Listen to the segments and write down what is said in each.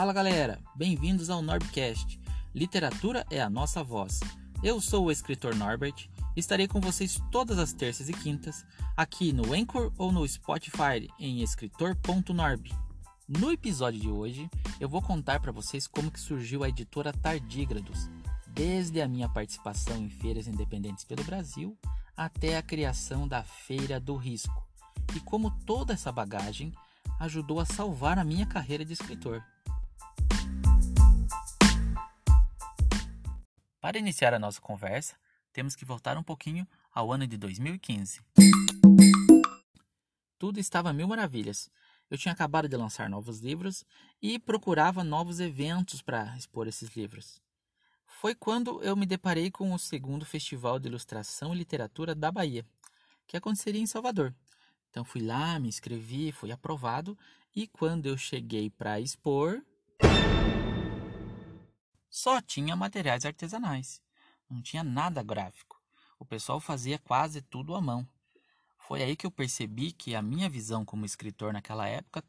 Fala galera, bem-vindos ao Norbcast. Literatura é a nossa voz. Eu sou o escritor Norbert e estarei com vocês todas as terças e quintas aqui no Anchor ou no Spotify em escritor.norb. No episódio de hoje, eu vou contar para vocês como que surgiu a editora Tardígrados, desde a minha participação em feiras independentes pelo Brasil até a criação da Feira do Risco, e como toda essa bagagem ajudou a salvar a minha carreira de escritor. Para iniciar a nossa conversa, temos que voltar um pouquinho ao ano de 2015. Tudo estava mil maravilhas. Eu tinha acabado de lançar novos livros e procurava novos eventos para expor esses livros. Foi quando eu me deparei com o segundo Festival de Ilustração e Literatura da Bahia, que aconteceria em Salvador. Então fui lá, me inscrevi, fui aprovado e quando eu cheguei para expor, só tinha materiais artesanais. Não tinha nada gráfico. O pessoal fazia quase tudo à mão. Foi aí que eu percebi que a minha visão como escritor naquela época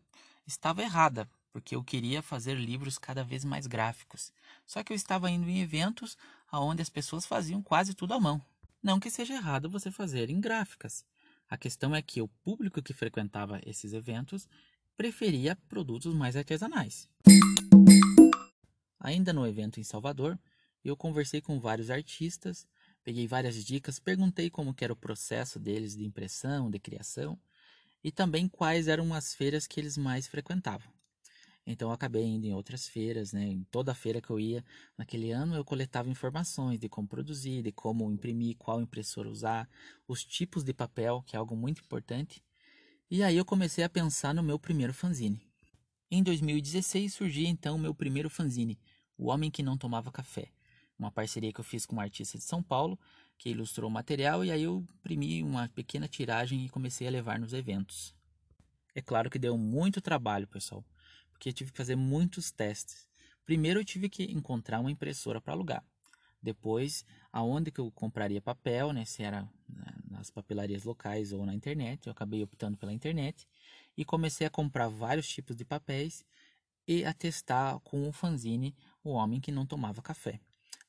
estava errada, porque eu queria fazer livros cada vez mais gráficos. Só que eu estava indo em eventos onde as pessoas faziam quase tudo à mão. Não que seja errado você fazer em gráficas. A questão é que o público que frequentava esses eventos preferia produtos mais artesanais. Ainda no evento em Salvador, eu conversei com vários artistas, peguei várias dicas, perguntei como era o processo deles de impressão, de criação e também quais eram as feiras que eles mais frequentavam. Então acabei indo em outras feiras, né? Em toda feira que eu ia naquele ano eu coletava informações de como produzir, de como imprimir, qual impressora usar, os tipos de papel, que é algo muito importante. E aí eu comecei a pensar no meu primeiro fanzine. Em 2016 surgiu então o meu primeiro fanzine, o Homem que Não Tomava Café. Uma parceria que eu fiz com um artista de São Paulo, que ilustrou o material, e aí eu imprimi uma pequena tiragem e comecei a levar nos eventos. É claro que deu muito trabalho, pessoal, porque eu tive que fazer muitos testes. Primeiro eu tive que encontrar uma impressora para alugar. Depois, aonde que eu compraria papel, né, se era nas papelarias locais ou na internet, eu acabei optando pela internet e comecei a comprar vários tipos de papéis e a testar com o fanzine O Homem que Não Tomava Café.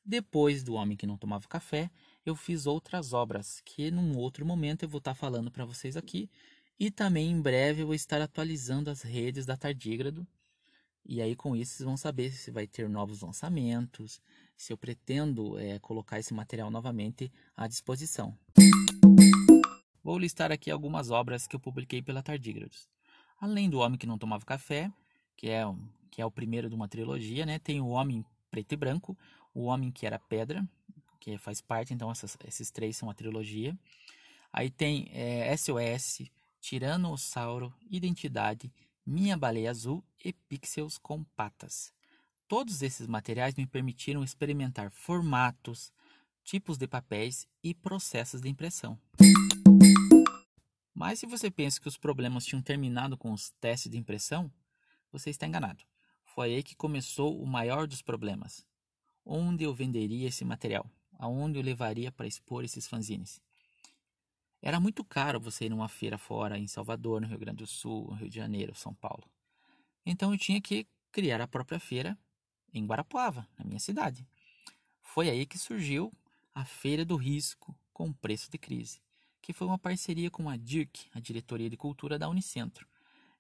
Depois do Homem que Não Tomava Café, eu fiz outras obras que num outro momento eu vou estar falando para vocês aqui. E também em breve eu vou estar atualizando as redes da Tardígrado. E aí com isso vocês vão saber se vai ter novos lançamentos, se eu pretendo é, colocar esse material novamente à disposição. Vou listar aqui algumas obras que eu publiquei pela Tardígrados. Além do Homem que Não Tomava Café, que é, que é o primeiro de uma trilogia, né? Tem o Homem Preto e Branco, o Homem que Era Pedra, que faz parte, então essas, esses três são uma trilogia. Aí tem é, SOS, Tiranossauro, Identidade, Minha Baleia Azul e Pixels com Patas. Todos esses materiais me permitiram experimentar formatos, tipos de papéis e processos de impressão. Mas se você pensa que os problemas tinham terminado com os testes de impressão, você está enganado. Foi aí que começou o maior dos problemas. Onde eu venderia esse material? Aonde eu levaria para expor esses fanzines? Era muito caro você ir numa feira fora, em Salvador, no Rio Grande do Sul, no Rio de Janeiro, São Paulo. Então eu tinha que criar a própria feira em Guarapuava, na minha cidade. Foi aí que surgiu a Feira do Risco com preço de crise, que foi uma parceria com a DIRC, a Diretoria de Cultura da Unicentro,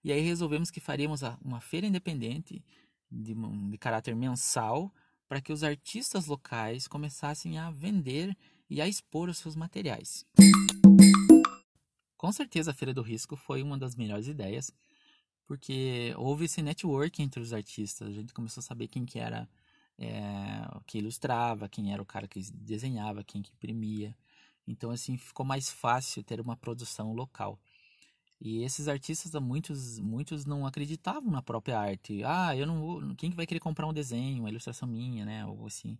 e aí resolvemos que faríamos uma feira independente de, de caráter mensal para que os artistas locais começassem a vender e a expor os seus materiais. Com certeza a Feira do Risco foi uma das melhores ideias, porque houve esse network entre os artistas. A gente começou a saber quem que era é, que ilustrava, quem era o cara que desenhava, quem que imprimia. Então assim ficou mais fácil ter uma produção local. E esses artistas, muitos, muitos não acreditavam na própria arte. Ah, eu não vou, quem vai querer comprar um desenho, uma ilustração minha, né, ou assim.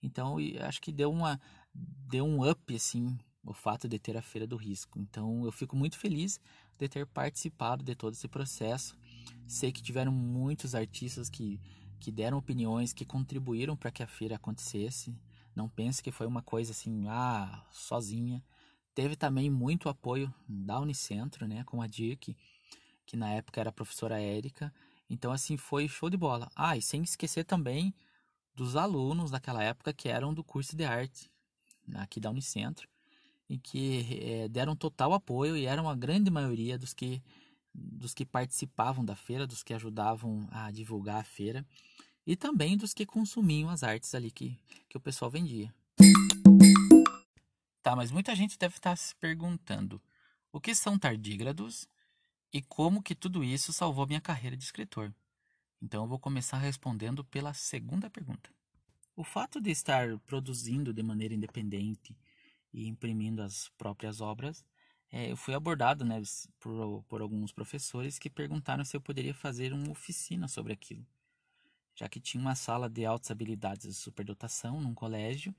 Então, acho que deu uma deu um up assim o fato de ter a feira do risco. Então, eu fico muito feliz de ter participado de todo esse processo. Sei que tiveram muitos artistas que que deram opiniões, que contribuíram para que a feira acontecesse. Não pense que foi uma coisa assim, ah, sozinha. Teve também muito apoio da Unicentro, né, com a DIC, que na época era a professora Érica. Então, assim, foi show de bola. Ah, e sem esquecer também dos alunos daquela época que eram do curso de arte, aqui da Unicentro, e que é, deram total apoio e eram a grande maioria dos que, dos que participavam da feira, dos que ajudavam a divulgar a feira e também dos que consumiam as artes ali que, que o pessoal vendia. Tá, mas muita gente deve estar se perguntando o que são tardígrados e como que tudo isso salvou minha carreira de escritor. Então eu vou começar respondendo pela segunda pergunta. O fato de estar produzindo de maneira independente e imprimindo as próprias obras, é, eu fui abordado né, por, por alguns professores que perguntaram se eu poderia fazer uma oficina sobre aquilo já que tinha uma sala de altas habilidades de superdotação num colégio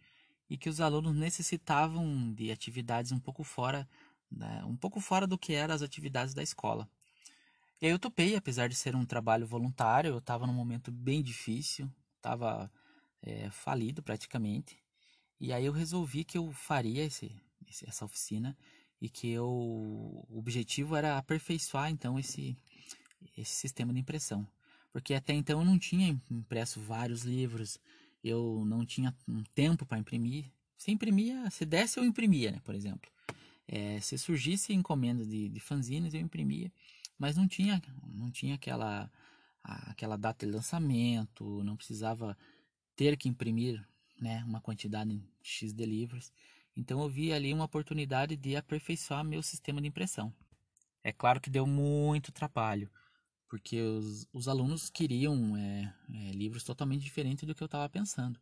e que os alunos necessitavam de atividades um pouco fora, né, um pouco fora do que eram as atividades da escola. E aí eu topei, apesar de ser um trabalho voluntário, eu estava num momento bem difícil, estava é, falido praticamente, e aí eu resolvi que eu faria esse, essa oficina e que eu, o objetivo era aperfeiçoar então esse, esse sistema de impressão porque até então eu não tinha impresso vários livros, eu não tinha um tempo para imprimir. Se imprimia, se desse eu imprimia, né, por exemplo. É, se surgisse encomenda de, de fanzines eu imprimia, mas não tinha, não tinha aquela, aquela data de lançamento, não precisava ter que imprimir né, uma quantidade X de livros. Então eu vi ali uma oportunidade de aperfeiçoar meu sistema de impressão. É claro que deu muito trabalho porque os, os alunos queriam é, é, livros totalmente diferentes do que eu estava pensando.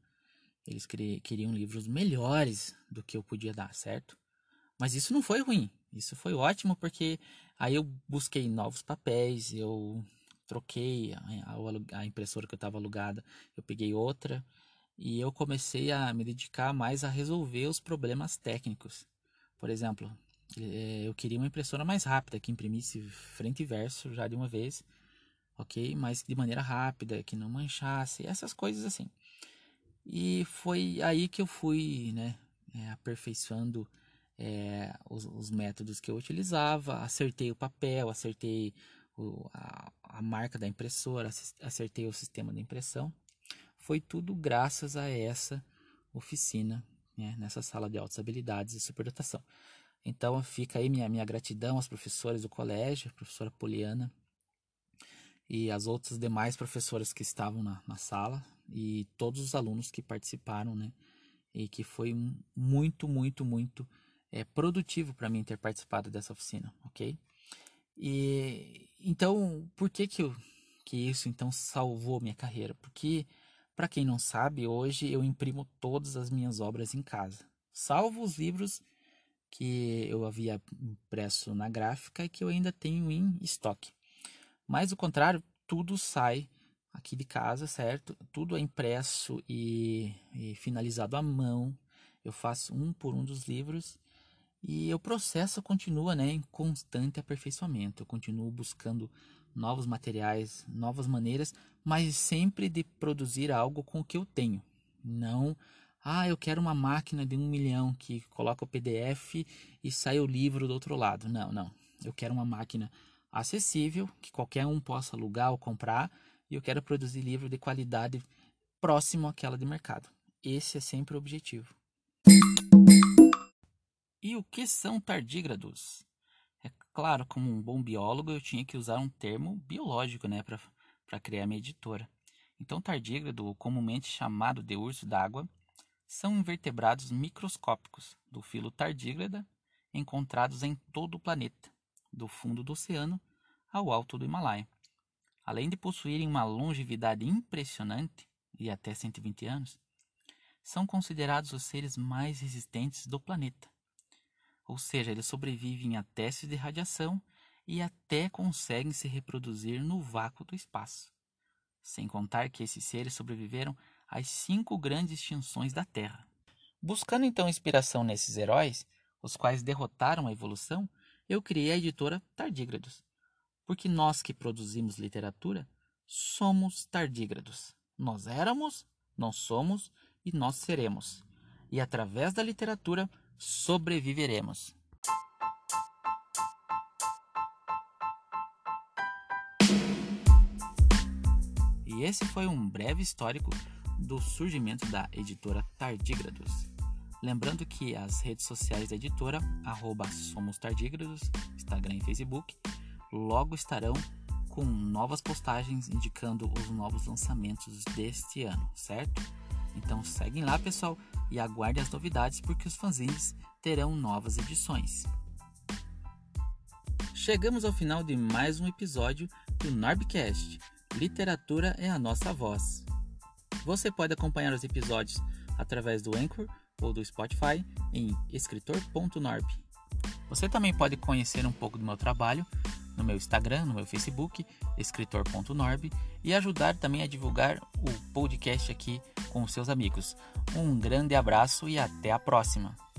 Eles queriam livros melhores do que eu podia dar, certo? Mas isso não foi ruim, isso foi ótimo porque aí eu busquei novos papéis, eu troquei a, a impressora que eu estava alugada, eu peguei outra e eu comecei a me dedicar mais a resolver os problemas técnicos. Por exemplo, é, eu queria uma impressora mais rápida que imprimisse frente e verso já de uma vez ok? Mas de maneira rápida, que não manchasse, essas coisas assim. E foi aí que eu fui, né, é, aperfeiçoando é, os, os, métodos que eu utilizava, acertei o papel, acertei o, a, a marca da impressora, acertei o sistema de impressão. Foi tudo graças a essa oficina, né, nessa sala de altas habilidades e superdotação. Então fica aí minha, minha gratidão aos professores do colégio, professora Poliana, e as outras demais professoras que estavam na, na sala e todos os alunos que participaram, né? E que foi muito, muito, muito é, produtivo para mim ter participado dessa oficina, ok? E então, por que que, eu, que isso então salvou minha carreira? Porque, para quem não sabe, hoje eu imprimo todas as minhas obras em casa, salvo os livros que eu havia impresso na gráfica e que eu ainda tenho em estoque. Mas o contrário, tudo sai aqui de casa, certo? Tudo é impresso e, e, finalizado à mão. Eu faço um por um dos livros e o processo continua né, em constante aperfeiçoamento. Eu continuo buscando novos materiais, novas maneiras, mas sempre de produzir algo com o que eu tenho. Não, ah, eu quero uma máquina de um milhão que coloca o PDF e sai o livro do outro lado. Não, não. Eu quero uma máquina acessível, que qualquer um possa alugar ou comprar, e eu quero produzir livro de qualidade próximo àquela de mercado. Esse é sempre o objetivo. E o que são tardígrados? É claro, como um bom biólogo, eu tinha que usar um termo biológico né, para criar minha editora. Então, tardígrado, comumente chamado de urso d'água, são invertebrados microscópicos do filo tardígrada encontrados em todo o planeta do fundo do oceano ao alto do Himalaia. Além de possuírem uma longevidade impressionante, e até 120 anos, são considerados os seres mais resistentes do planeta. Ou seja, eles sobrevivem a testes de radiação e até conseguem se reproduzir no vácuo do espaço. Sem contar que esses seres sobreviveram às cinco grandes extinções da Terra. Buscando então inspiração nesses heróis, os quais derrotaram a evolução, eu criei a editora Tardígrados, porque nós que produzimos literatura somos tardígrados. Nós éramos, nós somos e nós seremos. E através da literatura sobreviveremos. E esse foi um breve histórico do surgimento da editora Tardígrados. Lembrando as redes sociais da editora, arroba Somos Tardígrados, Instagram e Facebook, logo estarão com novas postagens indicando os novos lançamentos deste ano, certo? Então seguem lá, pessoal, e aguardem as novidades porque os fanzines terão novas edições. Chegamos ao final de mais um episódio do Norbcast. Literatura é a nossa voz. Você pode acompanhar os episódios através do Anchor ou do Spotify em escritor.norb. Você também pode conhecer um pouco do meu trabalho no meu Instagram, no meu Facebook, escritor.norb, e ajudar também a divulgar o podcast aqui com os seus amigos. Um grande abraço e até a próxima!